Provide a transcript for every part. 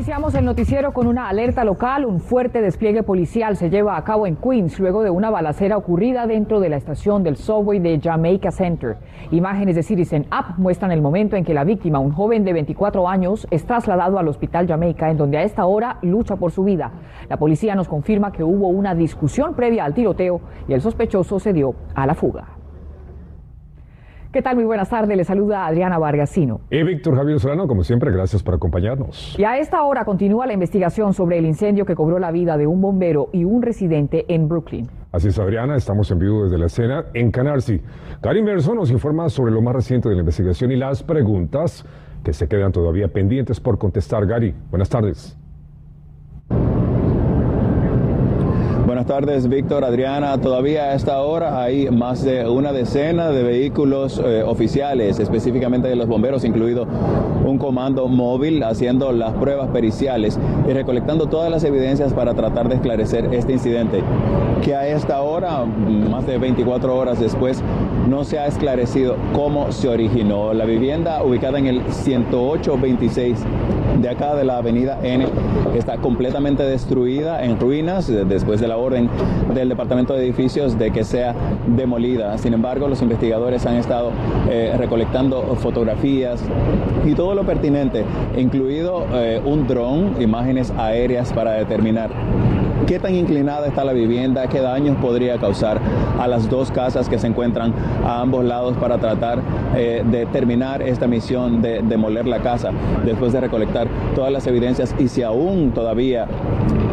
Iniciamos el noticiero con una alerta local. Un fuerte despliegue policial se lleva a cabo en Queens luego de una balacera ocurrida dentro de la estación del subway de Jamaica Center. Imágenes de Citizen App muestran el momento en que la víctima, un joven de 24 años, es trasladado al hospital Jamaica, en donde a esta hora lucha por su vida. La policía nos confirma que hubo una discusión previa al tiroteo y el sospechoso se dio a la fuga. ¿Qué tal? Muy buenas tardes. Le saluda Adriana Vargasino. Y Víctor Javier Solano, como siempre, gracias por acompañarnos. Y a esta hora continúa la investigación sobre el incendio que cobró la vida de un bombero y un residente en Brooklyn. Así es, Adriana, estamos en vivo desde la escena en Canarsie. Karim Merson nos informa sobre lo más reciente de la investigación y las preguntas que se quedan todavía pendientes por contestar. Gary, buenas tardes. Tardes, Víctor, Adriana. Todavía a esta hora hay más de una decena de vehículos eh, oficiales, específicamente de los bomberos, incluido un comando móvil, haciendo las pruebas periciales y recolectando todas las evidencias para tratar de esclarecer este incidente, que a esta hora, más de 24 horas después, no se ha esclarecido cómo se originó. La vivienda ubicada en el 10826 de acá de la avenida N está completamente destruida en ruinas después de la orden del Departamento de Edificios de que sea demolida. Sin embargo, los investigadores han estado eh, recolectando fotografías y todo lo pertinente, incluido eh, un dron, imágenes aéreas para determinar qué tan inclinada está la vivienda, qué daños podría causar a las dos casas que se encuentran a ambos lados para tratar eh, de terminar esta misión de demoler la casa después de recolectar todas las evidencias y si aún todavía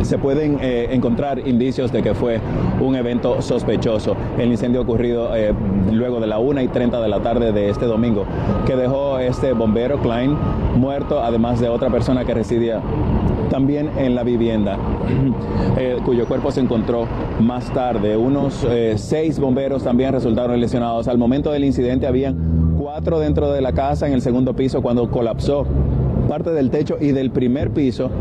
se pueden eh, encontrar indicios de que fue un evento sospechoso. El incendio ocurrido eh, luego de la 1 y 30 de la tarde de este domingo, que dejó este bombero Klein muerto, además de otra persona que residía también en la vivienda, eh, cuyo cuerpo se encontró más tarde. Unos seis bomberos también resultaron lesionados. Al momento del incidente habían cuatro dentro de la casa en el segundo piso cuando colapsó parte del techo y del primer piso.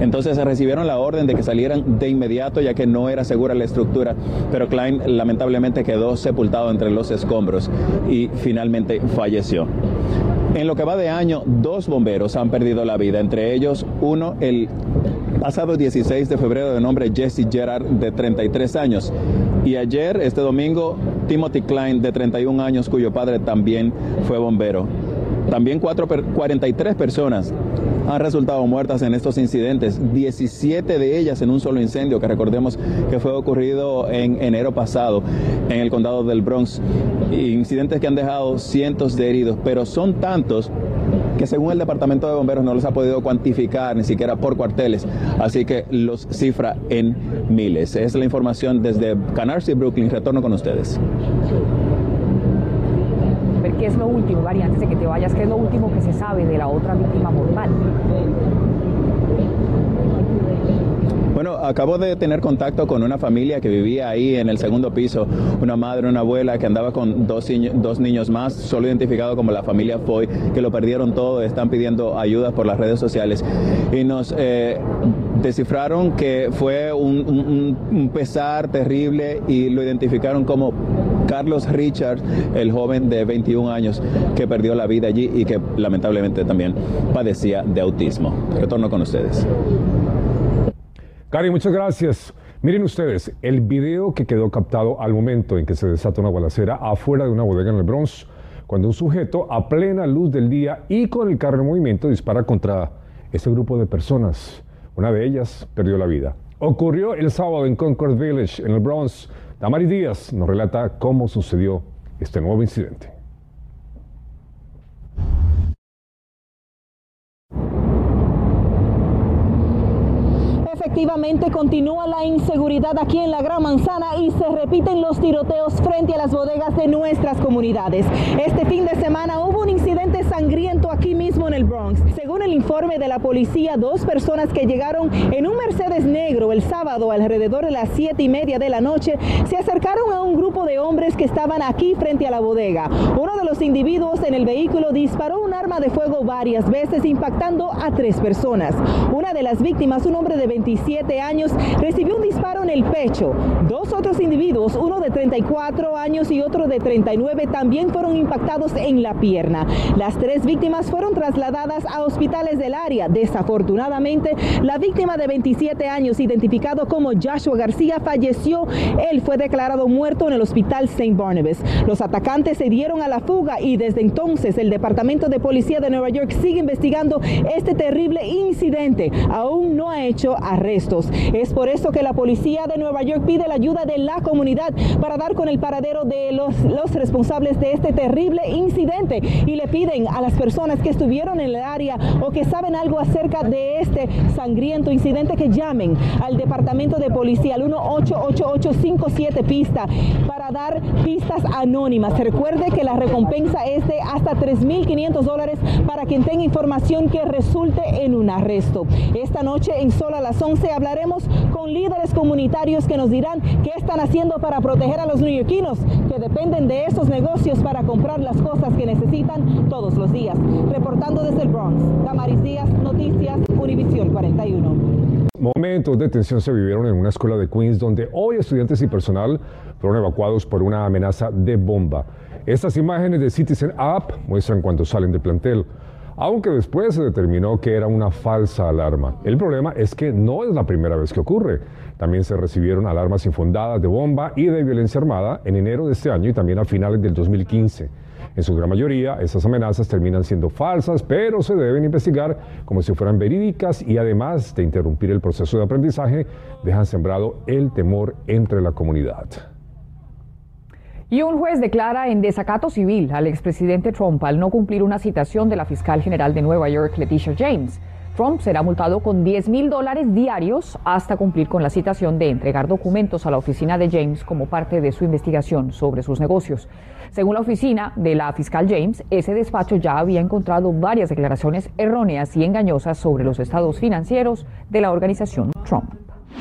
Entonces se recibieron la orden de que salieran de inmediato ya que no era segura la estructura, pero Klein lamentablemente quedó sepultado entre los escombros y finalmente falleció. En lo que va de año, dos bomberos han perdido la vida, entre ellos uno el pasado 16 de febrero de nombre Jesse Gerard de 33 años y ayer, este domingo, Timothy Klein de 31 años cuyo padre también fue bombero. También 43 personas han resultado muertas en estos incidentes, 17 de ellas en un solo incendio que recordemos que fue ocurrido en enero pasado en el condado del Bronx. Incidentes que han dejado cientos de heridos, pero son tantos que según el Departamento de Bomberos no los ha podido cuantificar ni siquiera por cuarteles, así que los cifra en miles. Es la información desde Canarsie, Brooklyn. Retorno con ustedes es lo último, Gary, antes de que te vayas, qué es lo último que se sabe de la otra víctima mortal. Bueno, acabo de tener contacto con una familia que vivía ahí en el segundo piso, una madre, una abuela que andaba con dos, dos niños más, solo identificado como la familia Foy, que lo perdieron todo, están pidiendo ayuda por las redes sociales y nos eh, descifraron que fue un pesar terrible y lo identificaron como Carlos Richard, el joven de 21 años que perdió la vida allí y que lamentablemente también padecía de autismo. Retorno con ustedes. Cari, muchas gracias. Miren ustedes, el video que quedó captado al momento en que se desata una balacera afuera de una bodega en el Bronx, cuando un sujeto a plena luz del día y con el carro en movimiento dispara contra ese grupo de personas. Una de ellas perdió la vida. Ocurrió el sábado en Concord Village, en el Bronx, Tamari Díaz nos relata cómo sucedió este nuevo incidente. Efectivamente, continúa la inseguridad aquí en la Gran Manzana y se repiten los tiroteos frente a las bodegas de nuestras comunidades. Este fin de semana hubo un incidente sangriento aquí mismo en el Bronx. Según el informe de la policía, dos personas que llegaron en un Mercedes negro el sábado alrededor de las siete y media de la noche se acercaron a un grupo de hombres que estaban aquí frente a la bodega. Uno de los individuos en el vehículo disparó un arma de fuego varias veces impactando a tres personas. Una de las víctimas, un hombre de 27 años, recibió un disparo en el pecho. Dos otros individuos, uno de 34 años y otro de 39, también fueron impactados en la pierna. Las tres víctimas fueron trasladadas a hospitales del área. Desafortunadamente, la víctima de 27 años, identificado como Joshua García, falleció. Él fue declarado muerto en el hospital St. Barnabas. Los atacantes se dieron a la fuga y desde entonces el Departamento de Policía de Nueva York sigue investigando este terrible incidente. Aún no ha hecho arrestos. Es por eso que la policía de Nueva York pide la ayuda de la comunidad para dar con el paradero de los, responsables de este terrible incidente y le piden a las personas que estuvieron en el área o que saben algo acerca de este sangriento incidente que llamen al Departamento de Policía al 1-888-57 pista para dar pistas anónimas. Recuerde que la recompensa es de hasta 3.500 dólares para quien tenga información que resulte en un arresto. Esta noche en Sol a las 11 hablaremos con líderes comunitarios que nos dirán qué están haciendo para proteger a los neoyorquinos que dependen de esos negocios para comprar las cosas que necesitan todos los días. Reportando desde el Bronx, Damaris Díaz, Noticias, Univisión 41. Momentos de tensión se vivieron en una escuela de Queens donde hoy estudiantes y personal fueron evacuados por una amenaza de bomba. Estas imágenes de Citizen App muestran cuando salen del plantel, aunque después se determinó que era una falsa alarma. El problema es que no es la primera vez que ocurre. También se recibieron alarmas infundadas de bomba y de violencia armada en enero de este año y también a finales del 2015. En su gran mayoría, esas amenazas terminan siendo falsas, pero se deben investigar como si fueran verídicas y además de interrumpir el proceso de aprendizaje, dejan sembrado el temor entre la comunidad. Y un juez declara en desacato civil al expresidente Trump al no cumplir una citación de la fiscal general de Nueva York, Leticia James. Trump será multado con 10 mil dólares diarios hasta cumplir con la citación de entregar documentos a la oficina de James como parte de su investigación sobre sus negocios. Según la oficina de la fiscal James, ese despacho ya había encontrado varias declaraciones erróneas y engañosas sobre los estados financieros de la organización Trump.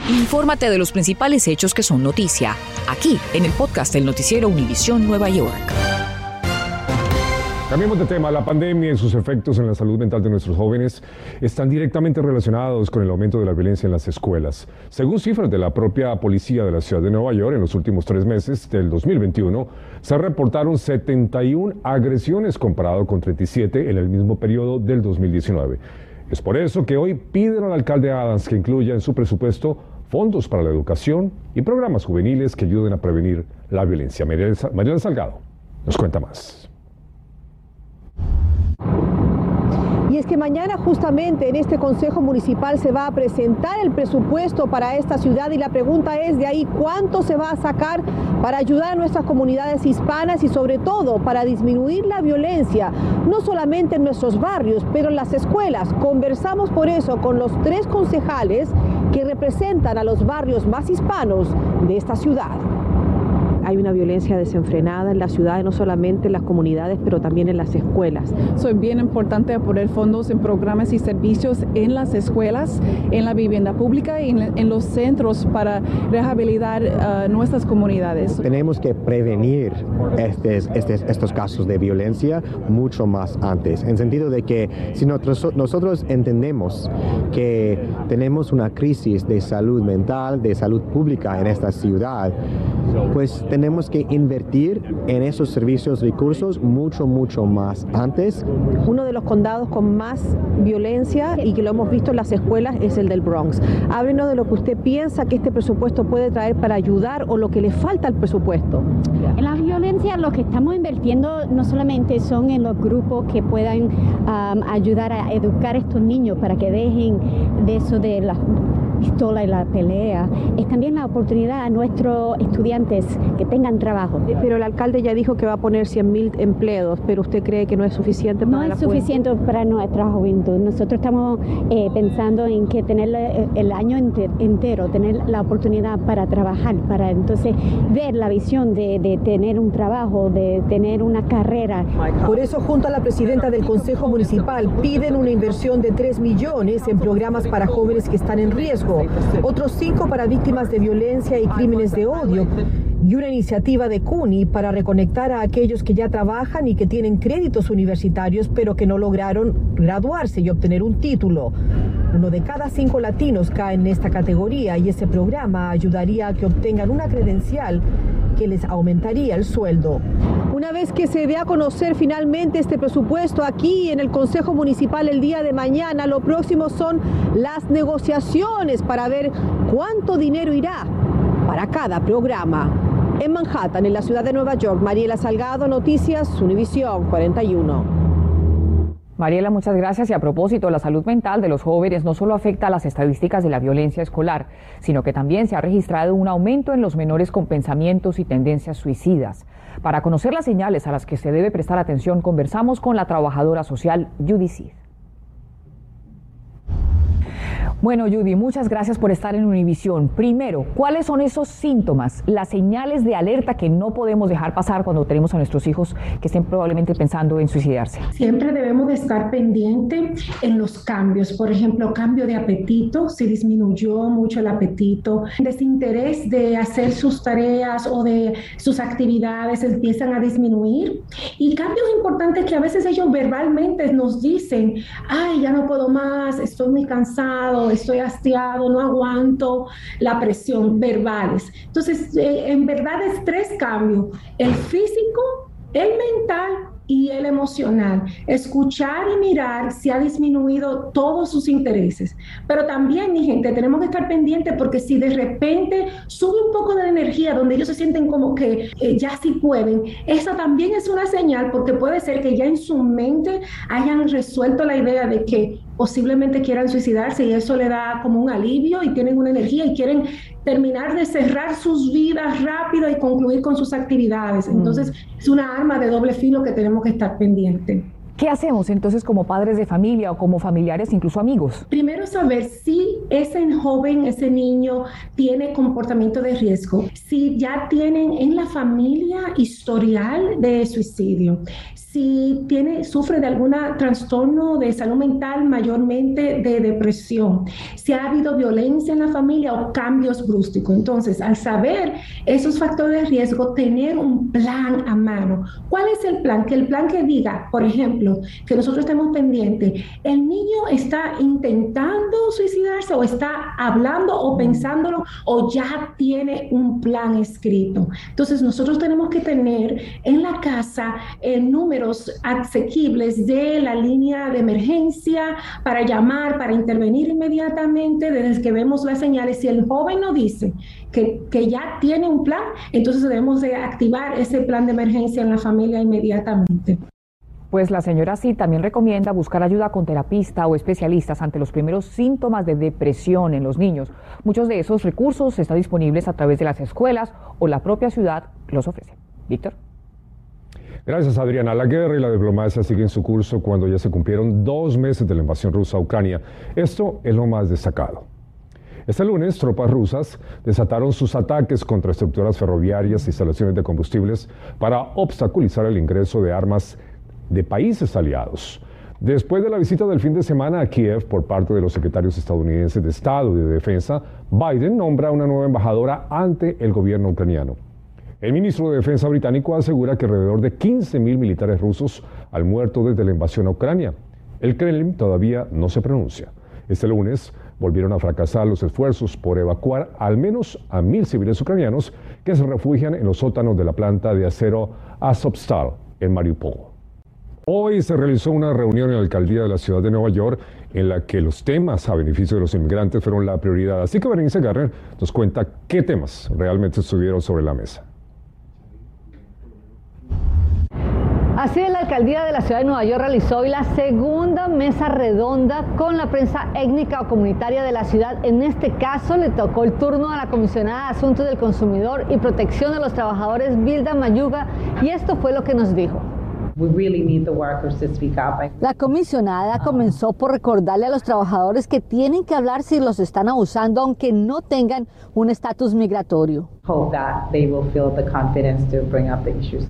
Infórmate de los principales hechos que son noticia, aquí en el podcast del noticiero Univisión Nueva York. Cambiemos de tema. La pandemia y sus efectos en la salud mental de nuestros jóvenes están directamente relacionados con el aumento de la violencia en las escuelas. Según cifras de la propia policía de la ciudad de Nueva York, en los últimos tres meses del 2021 se reportaron 71 agresiones comparado con 37 en el mismo periodo del 2019. Es por eso que hoy piden al alcalde Adams que incluya en su presupuesto fondos para la educación y programas juveniles que ayuden a prevenir la violencia. Mariela Salgado nos cuenta más. Y es que mañana justamente en este Consejo Municipal se va a presentar el presupuesto para esta ciudad y la pregunta es de ahí cuánto se va a sacar para ayudar a nuestras comunidades hispanas y sobre todo para disminuir la violencia, no solamente en nuestros barrios, pero en las escuelas. Conversamos por eso con los tres concejales que representan a los barrios más hispanos de esta ciudad hay una violencia desenfrenada en la ciudad, no solamente en las comunidades, pero también en las escuelas. Es bien importante poner fondos en programas y servicios en las escuelas, en la vivienda pública y en, los centros para rehabilitar uh, nuestras comunidades. Tenemos que prevenir estes, estes, estos casos de violencia mucho más antes, en sentido de que si nosotros, nosotros entendemos que tenemos una crisis de salud mental, de salud pública en esta ciudad, pues tenemos que invertir en esos servicios, recursos mucho, mucho más antes. Uno de los condados con más violencia y que lo hemos visto en las escuelas es el del Bronx. Háblenos de lo que usted piensa que este presupuesto puede traer para ayudar o lo que le falta al presupuesto. En la violencia lo que estamos invirtiendo no solamente son en los grupos que puedan ayudar a educar a estos niños para que dejen de eso de las pistola y la pelea, es también la oportunidad a nuestros estudiantes que tengan trabajo. Pero el alcalde ya dijo que va a poner 100.000 empleos, pero usted cree que no es suficiente para No la es suficiente para nuestra juventud. Nosotros estamos eh, pensando en que tener eh, el año ente- entero, tener la oportunidad para trabajar, para entonces ver la visión de, de tener un trabajo, de tener una carrera. Por eso, junto a la presidenta del Consejo Municipal, piden una inversión de 3 millones en programas para jóvenes que están en riesgo, otros 5 para víctimas de violencia y crímenes de odio, y una iniciativa de CUNY para reconectar a aquellos que ya trabajan y que tienen créditos universitarios, pero que no lograron graduarse y obtener un título. Uno de cada cinco latinos cae en esta categoría y ese programa ayudaría a que obtengan una credencial que les aumentaría el sueldo. Una vez que se dé a conocer finalmente este presupuesto aquí en el Consejo Municipal el día de mañana, lo próximo son las negociaciones para ver cuánto dinero irá para cada programa. En Manhattan, en la ciudad de Nueva York, Mariela Salgado, Noticias, Univisión 41. Mariela, muchas gracias. Y a propósito, la salud mental de los jóvenes no solo afecta a las estadísticas de la violencia escolar, sino que también se ha registrado un aumento en los menores con pensamientos y tendencias suicidas. Para conocer las señales a las que se debe prestar atención, conversamos con la trabajadora social Judy Cid. Bueno, Judy, muchas gracias por estar en Univisión. Primero, ¿cuáles son esos síntomas, las señales de alerta que no podemos dejar pasar cuando tenemos a nuestros hijos que estén probablemente pensando en suicidarse? Siempre debemos de estar pendiente en los cambios. Por ejemplo, cambio de apetito, si disminuyó mucho el apetito, desinterés de hacer sus tareas o de sus actividades empiezan a disminuir. Y cambios importantes que a veces ellos verbalmente nos dicen, ay, ya no puedo más, estoy muy cansado, estoy hastiado, no aguanto la presión, verbales. Entonces, eh, en verdad es tres cambios, el físico, el mental y el emocional. Escuchar y mirar si ha disminuido todos sus intereses. Pero también, mi gente, tenemos que estar pendientes porque si de repente sube un poco de energía donde ellos se sienten como que eh, ya sí pueden, esa también es una señal porque puede ser que ya en su mente hayan resuelto la idea de que posiblemente quieran suicidarse y eso le da como un alivio y tienen una energía y quieren terminar de cerrar sus vidas rápido y concluir con sus actividades. Entonces, es una arma de doble filo que tenemos que estar pendiente. ¿Qué hacemos entonces como padres de familia o como familiares, incluso amigos? Primero saber si ese joven, ese niño tiene comportamiento de riesgo, si ya tienen en la familia historial de suicidio, si tiene, sufre de algún trastorno de salud mental, mayormente de depresión, si ha habido violencia en la familia o cambios bruscos. Entonces, al saber esos factores de riesgo, tener un plan a mano. ¿Cuál es el plan? Que el plan que diga, por ejemplo, que nosotros estemos pendientes, el niño está intentando suicidarse o está hablando o pensándolo o ya tiene un plan escrito. Entonces, nosotros tenemos que tener en la casa el número asequibles de la línea de emergencia para llamar, para intervenir inmediatamente desde que vemos las señales. Si el joven nos dice que, que ya tiene un plan, entonces debemos de activar ese plan de emergencia en la familia inmediatamente. Pues la señora sí también recomienda buscar ayuda con terapista o especialistas ante los primeros síntomas de depresión en los niños. Muchos de esos recursos están disponibles a través de las escuelas o la propia ciudad los ofrece. Víctor. Gracias, Adriana. La guerra y la diplomacia siguen su curso cuando ya se cumplieron dos meses de la invasión rusa a Ucrania. Esto es lo más destacado. Este lunes, tropas rusas desataron sus ataques contra estructuras ferroviarias e instalaciones de combustibles para obstaculizar el ingreso de armas de países aliados. Después de la visita del fin de semana a Kiev por parte de los secretarios estadounidenses de Estado y de Defensa, Biden nombra una nueva embajadora ante el gobierno ucraniano. El ministro de Defensa británico asegura que alrededor de 15.000 militares rusos han muerto desde la invasión a Ucrania. El Kremlin todavía no se pronuncia. Este lunes volvieron a fracasar los esfuerzos por evacuar al menos a mil civiles ucranianos que se refugian en los sótanos de la planta de acero Azovstal en Mariupol. Hoy se realizó una reunión en la alcaldía de la ciudad de Nueva York en la que los temas a beneficio de los inmigrantes fueron la prioridad. Así que Berenice Garner nos cuenta qué temas realmente estuvieron sobre la mesa. Así la alcaldía de la ciudad de Nueva York realizó hoy la segunda mesa redonda con la prensa étnica o comunitaria de la ciudad. En este caso le tocó el turno a la comisionada de Asuntos del Consumidor y Protección de los Trabajadores, Vilda Mayuga, y esto fue lo que nos dijo. La comisionada comenzó por recordarle a los trabajadores que tienen que hablar si los están abusando aunque no tengan un estatus migratorio.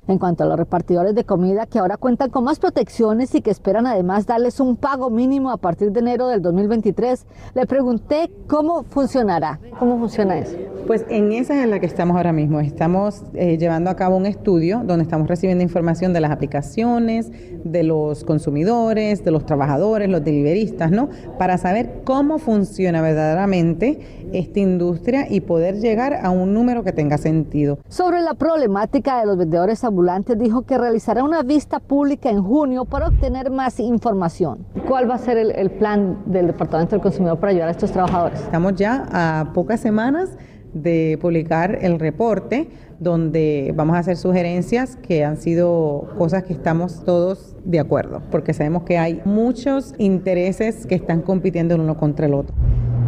En cuanto a los repartidores de comida que ahora cuentan con más protecciones y que esperan además darles un pago mínimo a partir de enero del 2023, le pregunté cómo funcionará. ¿Cómo funciona eso? Pues en esa es en la que estamos ahora mismo. Estamos eh, llevando a cabo un estudio donde estamos recibiendo información de las aplicaciones, de los consumidores, de los trabajadores, los deliveristas, ¿no? Para saber cómo funciona verdaderamente esta industria y poder llegar a un número que tenga sentido. Sobre la problemática de los vendedores ambulantes, dijo que realizará una vista pública en junio para obtener más información. ¿Cuál va a ser el, el plan del Departamento del Consumidor para ayudar a estos trabajadores? Estamos ya a pocas semanas de publicar el reporte donde vamos a hacer sugerencias que han sido cosas que estamos todos de acuerdo, porque sabemos que hay muchos intereses que están compitiendo el uno contra el otro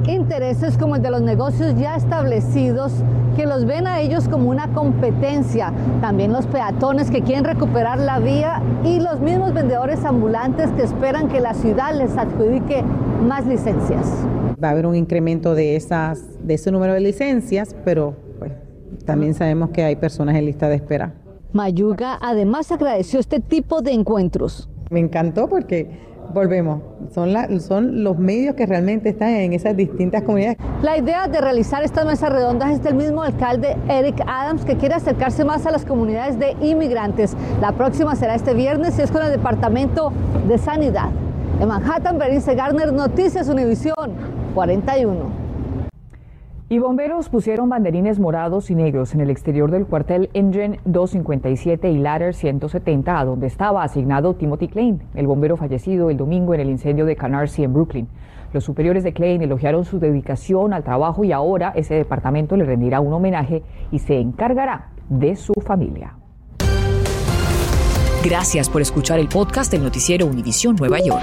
intereses como el de los negocios ya establecidos que los ven a ellos como una competencia, también los peatones que quieren recuperar la vía y los mismos vendedores ambulantes que esperan que la ciudad les adjudique más licencias. Va a haber un incremento de, esas, de ese número de licencias, pero pues, también sabemos que hay personas en lista de espera. Mayuga además agradeció este tipo de encuentros. Me encantó porque volvemos, son, son los medios que realmente están en esas distintas comunidades. La idea de realizar estas mesas redondas es del mismo alcalde Eric Adams que quiere acercarse más a las comunidades de inmigrantes. La próxima será este viernes y es con el Departamento de Sanidad. En Manhattan, Berenice Garner, Noticias Univisión 41. Y bomberos pusieron banderines morados y negros en el exterior del cuartel Engine 257 y Ladder 170, a donde estaba asignado Timothy Klein, el bombero fallecido el domingo en el incendio de Canarsie en Brooklyn. Los superiores de Klein elogiaron su dedicación al trabajo y ahora ese departamento le rendirá un homenaje y se encargará de su familia. Gracias por escuchar el podcast del noticiero Univisión Nueva York.